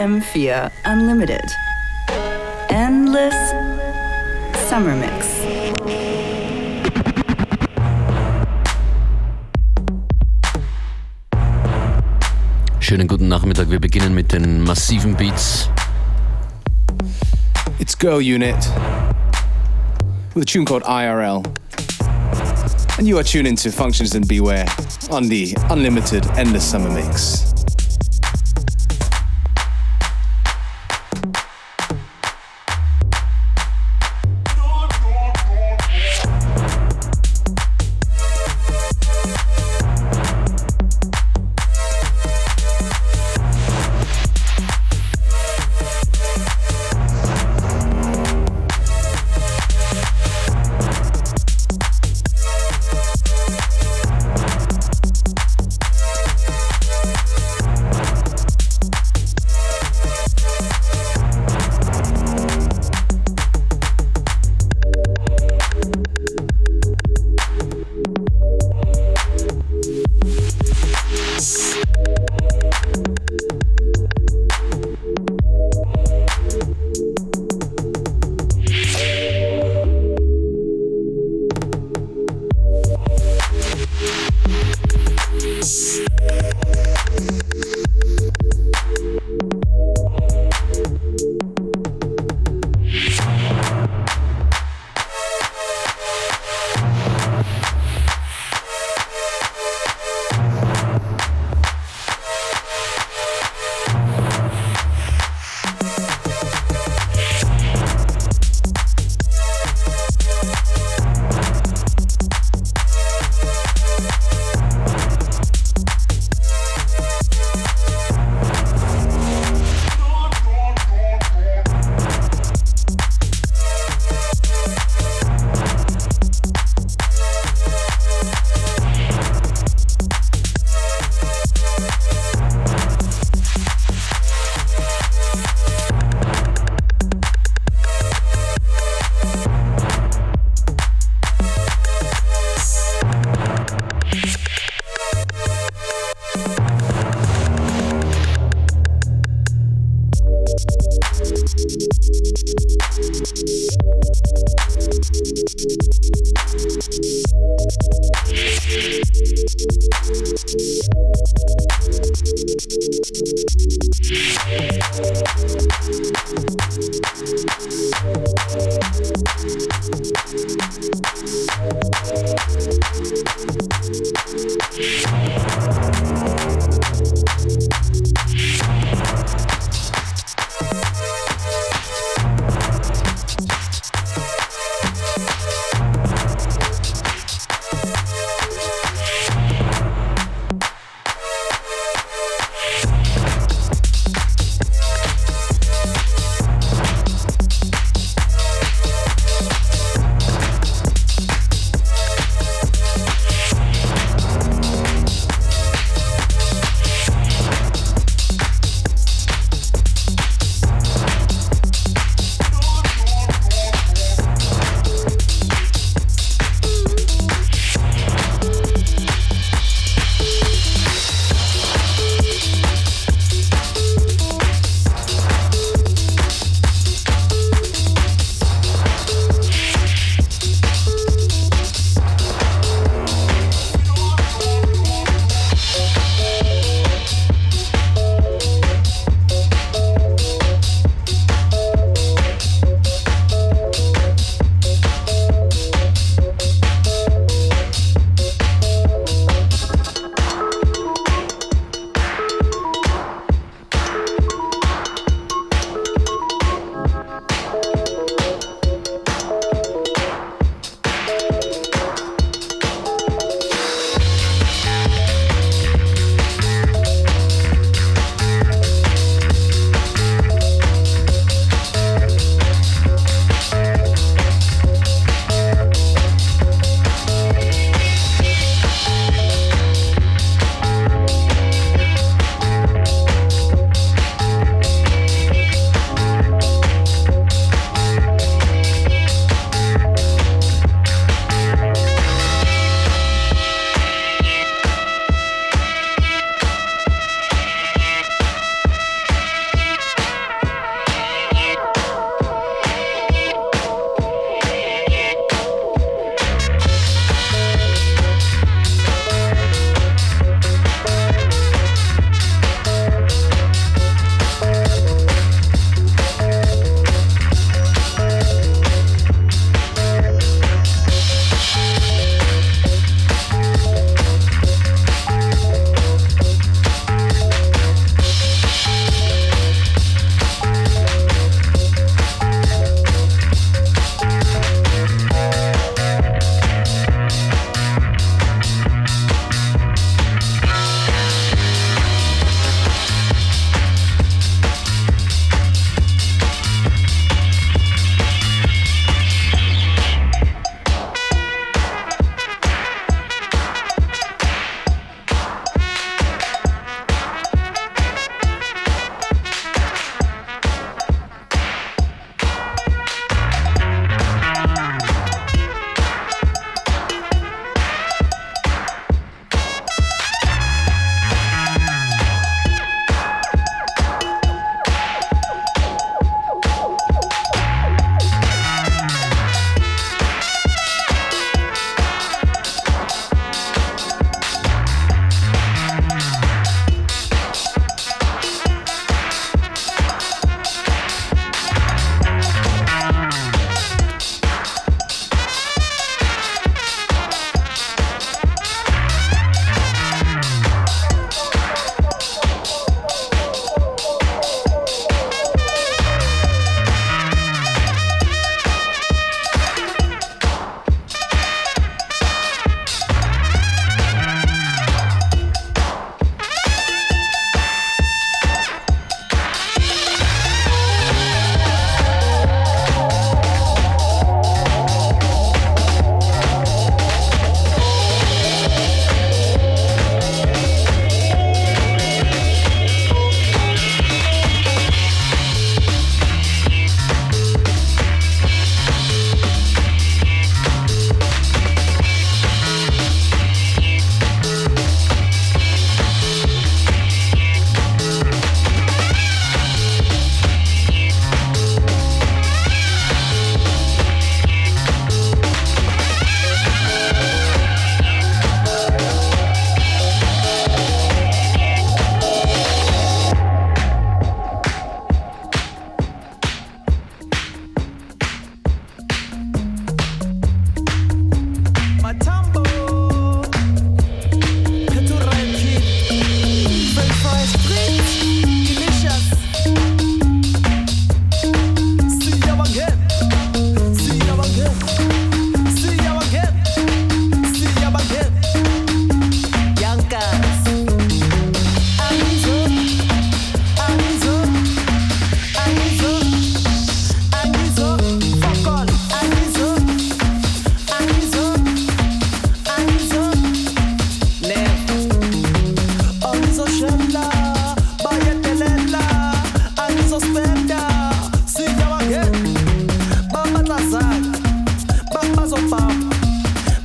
FM4 Unlimited. Endless Summer Mix. Schönen guten Nachmittag. Wir beginnen mit den massiven Beats. It's Girl Unit with a tune called IRL. And you are tuned into Functions and Beware on the Unlimited Endless Summer Mix.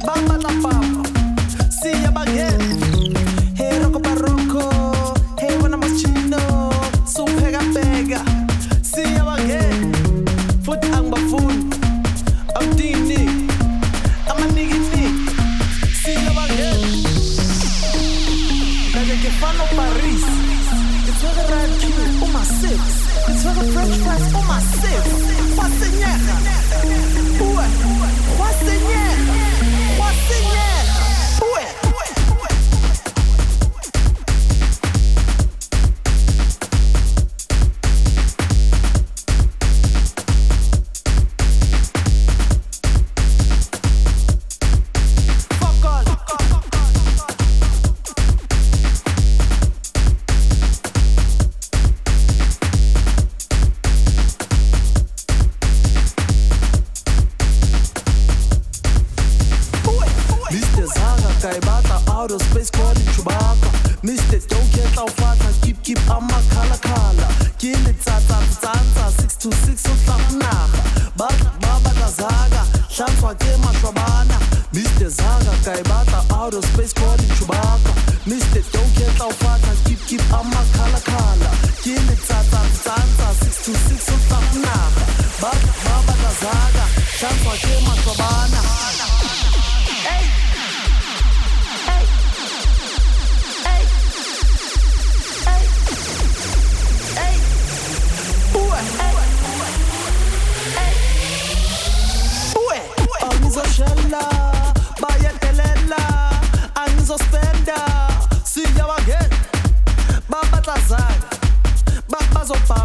Bamba bang. caso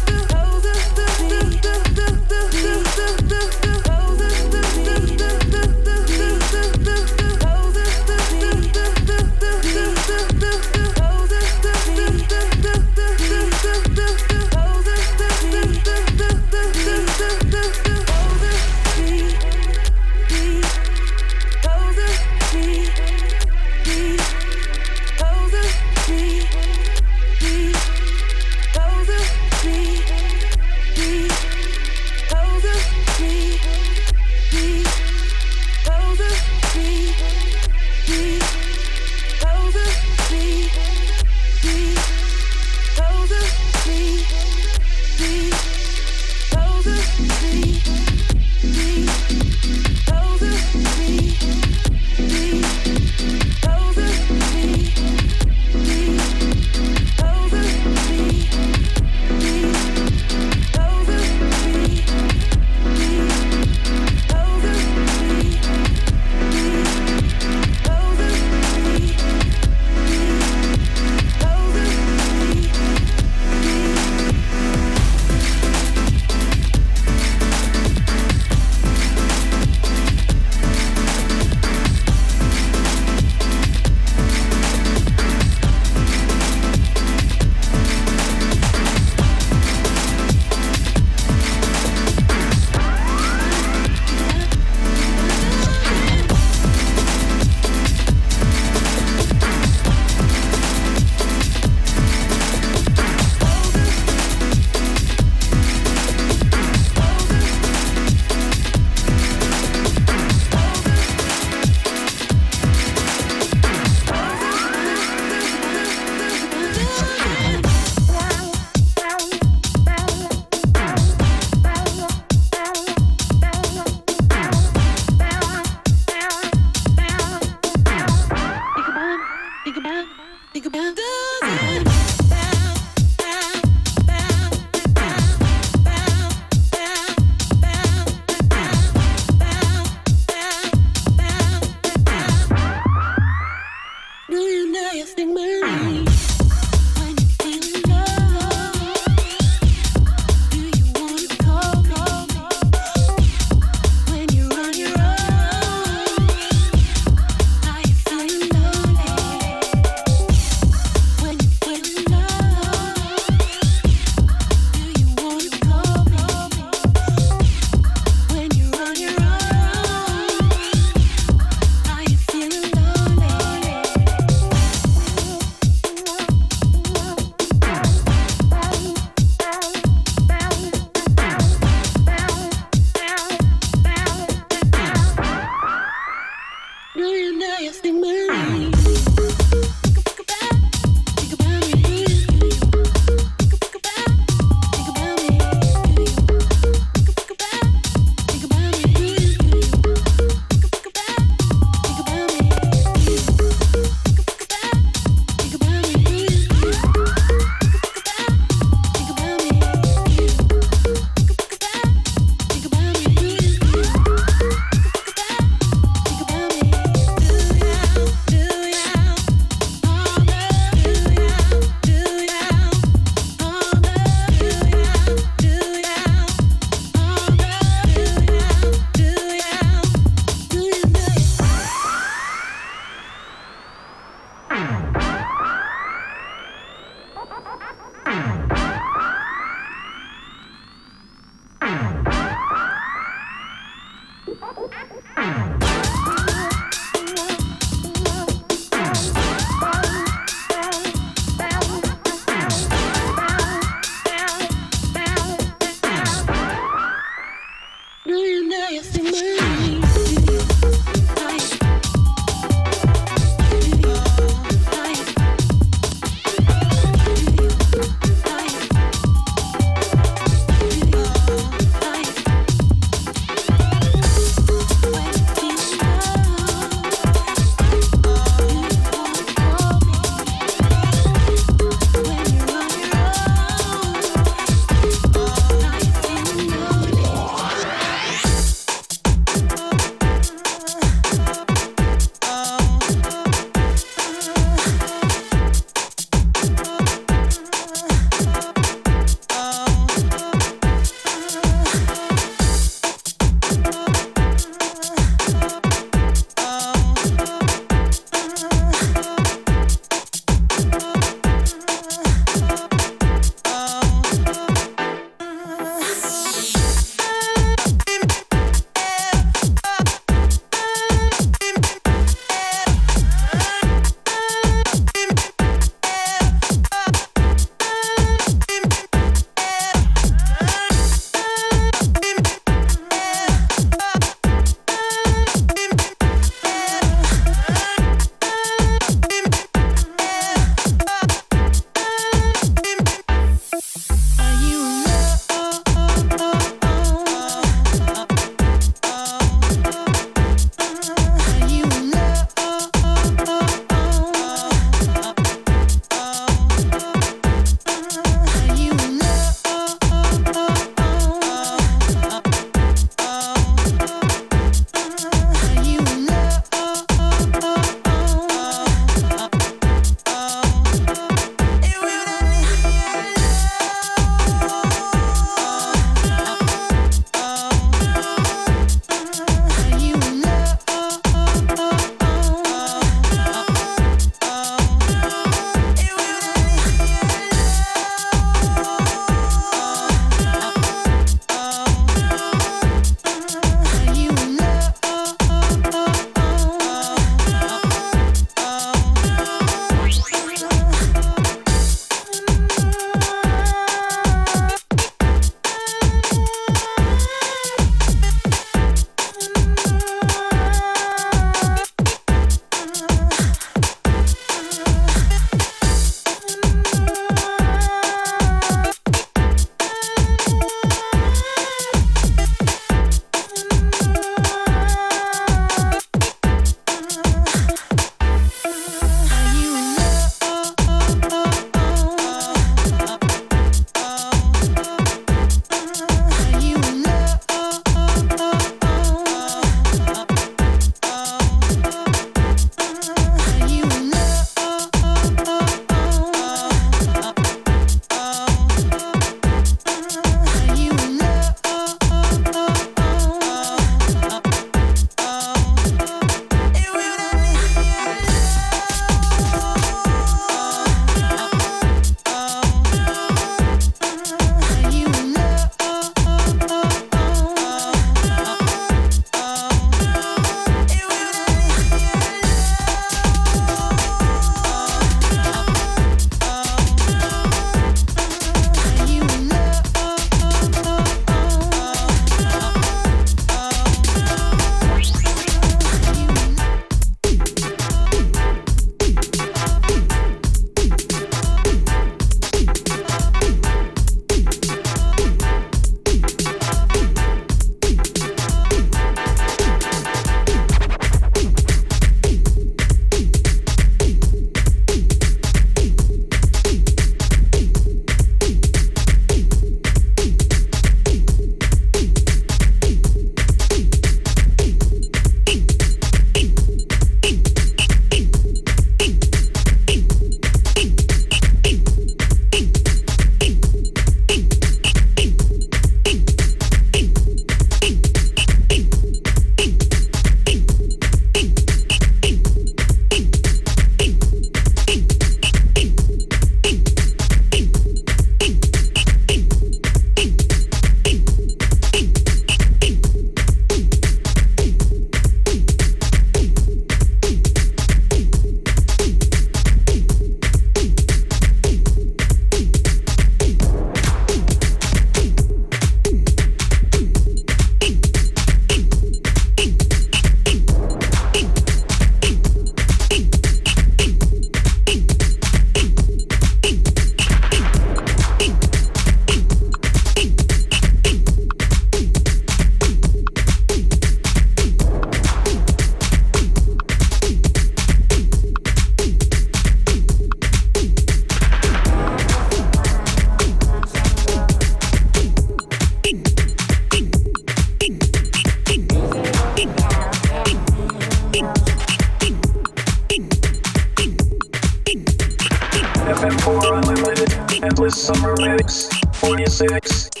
time for unlimited endless summer mix 46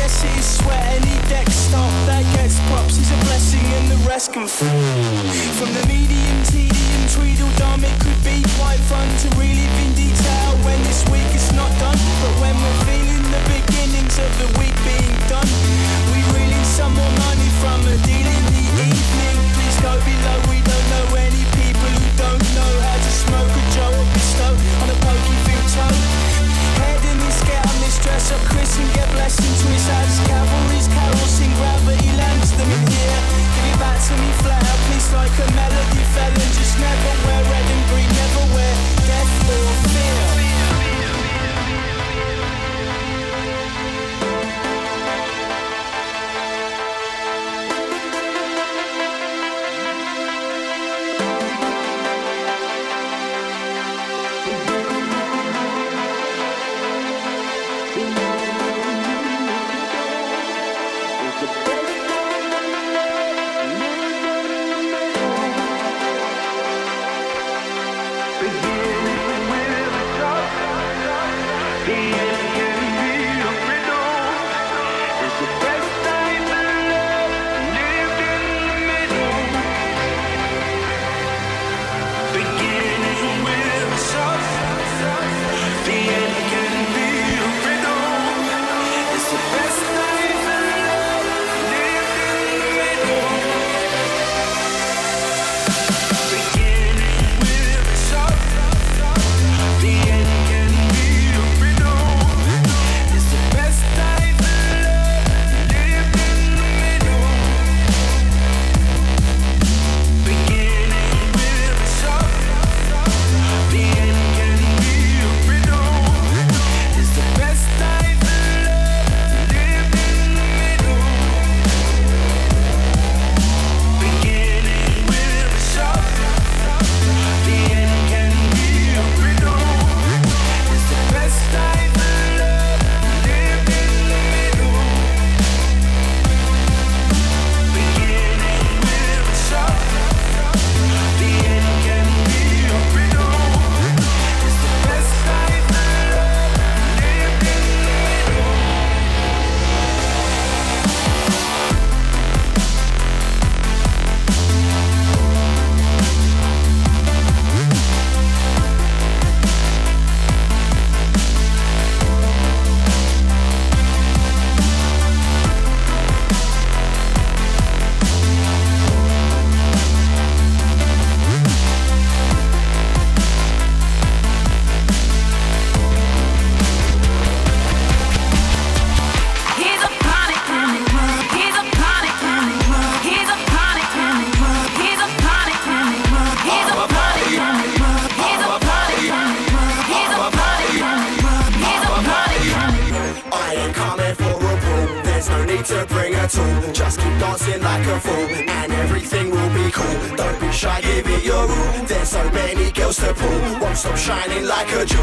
guess it's sweat. Any deck off, that gets props. is a blessing and the rest can fall. From the medium, tedium, tweedledum, it could be quite fun to relive in detail when this week is not done. But when we're feeling the beginnings of the week being done, we reeling some more money from a deal in the evening. Please go below, we don't know any people who don't know how to smoke a joe or bestow on a pokey field toe. Dress up Chris and get blessed into his hands. Cavalry's carols in gravity lands them here. Give it back to me flat, out. please like a melody fell and just never wear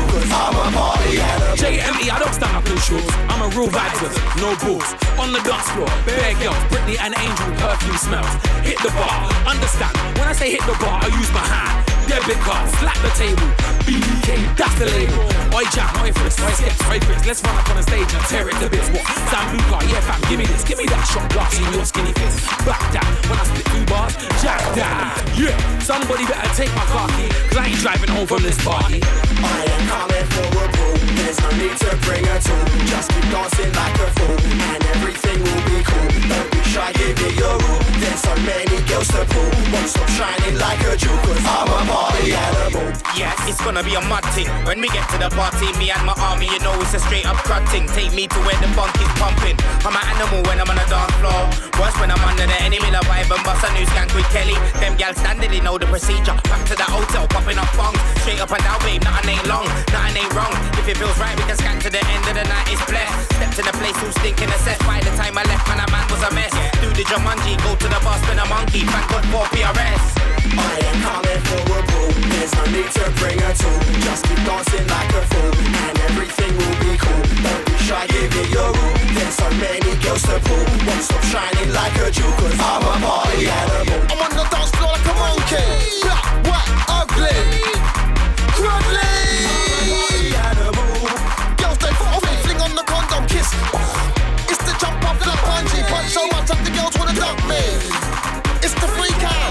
cause I'm a party. JME, I don't stand up in shorts. I'm a real vibes no balls. On the dance floor, bare girls, Britney and Angel, perfume smells. Hit the bar, understand. When I say hit the bar, I use my hand Debit card, slap the table. BK, that's the label. Oi, Jack, oi, for oi, steps, oi. Let's run up on the stage and tear it to bits. What? Sambuca, yeah, fam, give me this, give me that shot glass in your skinny face. Back that, when I spit two bars, jack that. Yeah, somebody better take my car key, cause I ain't driving home from this party. I am coming forward. There's no need to bring a tool Just keep dancing like a fool And everything will be cool. Don't be shy, give it your all There's so many girls to pull. Won't stop shining like a jewel Cause I'm a party animal. Yes, it's gonna be a mad ting When we get to the party Me and my army, you know it's a straight up cutting Take me to where the funk is pumping. I'm an animal when I'm on the dance floor. Worse when I'm under the enemy The vibe and bust a new skank with Kelly. Them gals standing, they know the procedure. Back to the hotel, popping up bongs Straight up and down, babe, nothing ain't long Nothing ain't wrong. If it feels right, we can scan to the end of the night, it's blessed. Stepped in a place, all stinking set. By the time I left, man, a man was a mess. Do the Jumanji, go to the bar, spin a monkey, back on for PRS. I am calling for a brew, there's no need to bring a tool. Just keep dancing like a fool, and everything will be cool. Don't be shy, give me your room. There's so many girls to pull, won't stop shining like a jewel, cause I'm a party animal. I'm on the dance floor like a monkey, black, white, ugly, crumbly. It's the jump off the bungee. Punch so much up the girls wanna dump me. It's the freak out.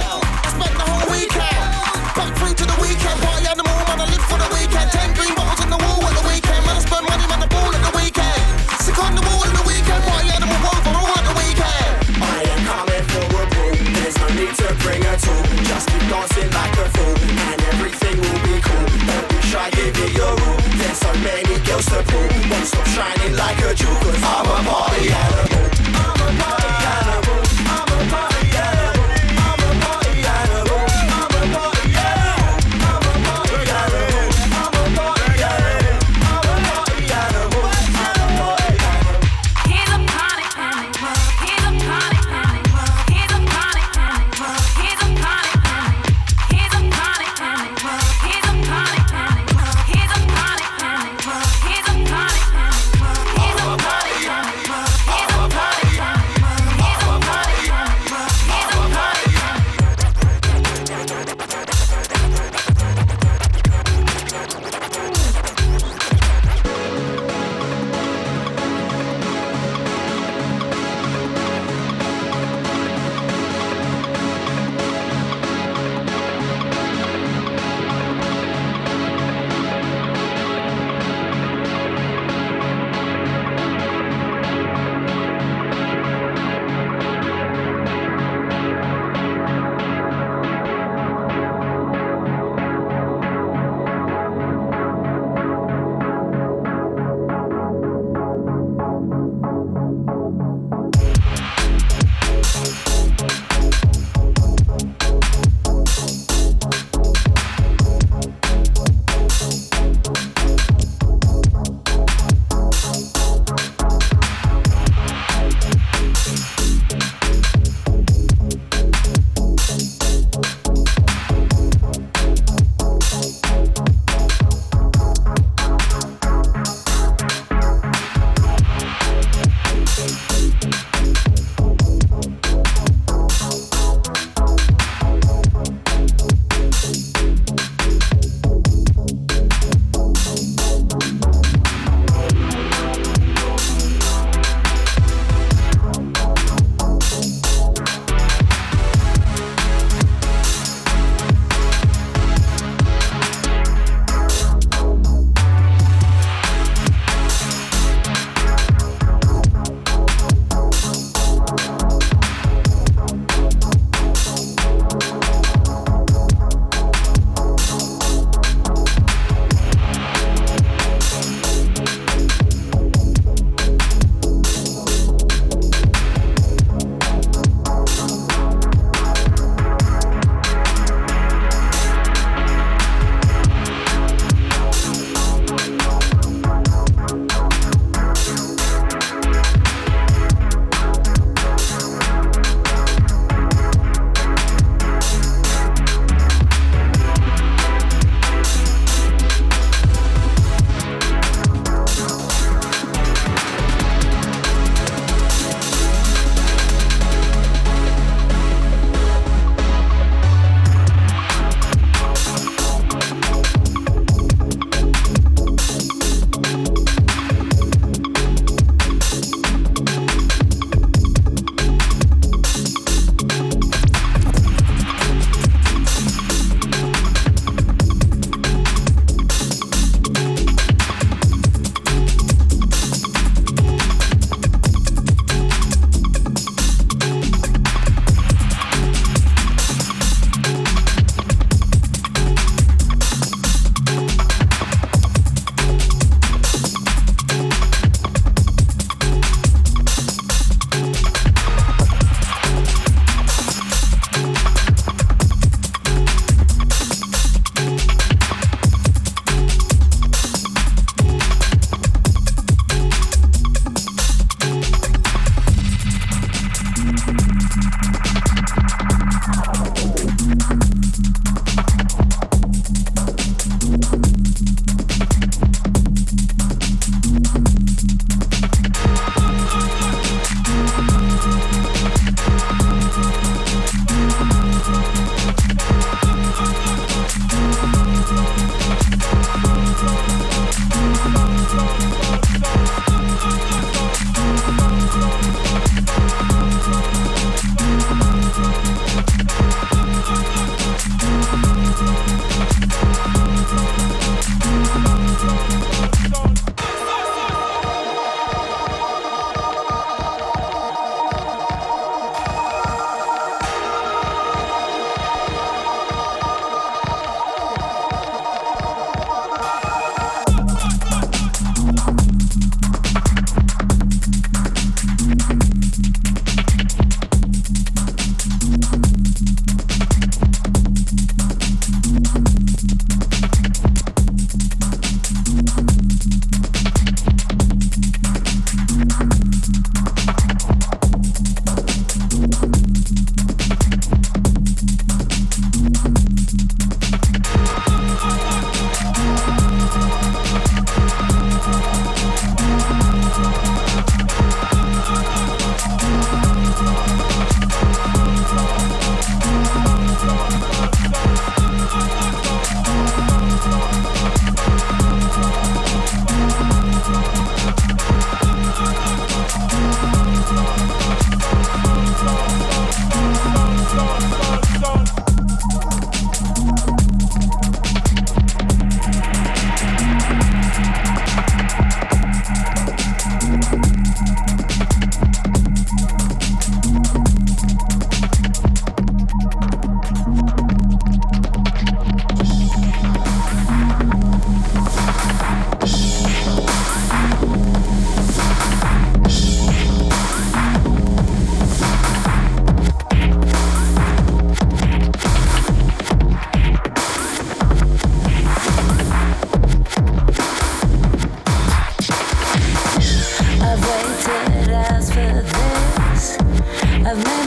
man.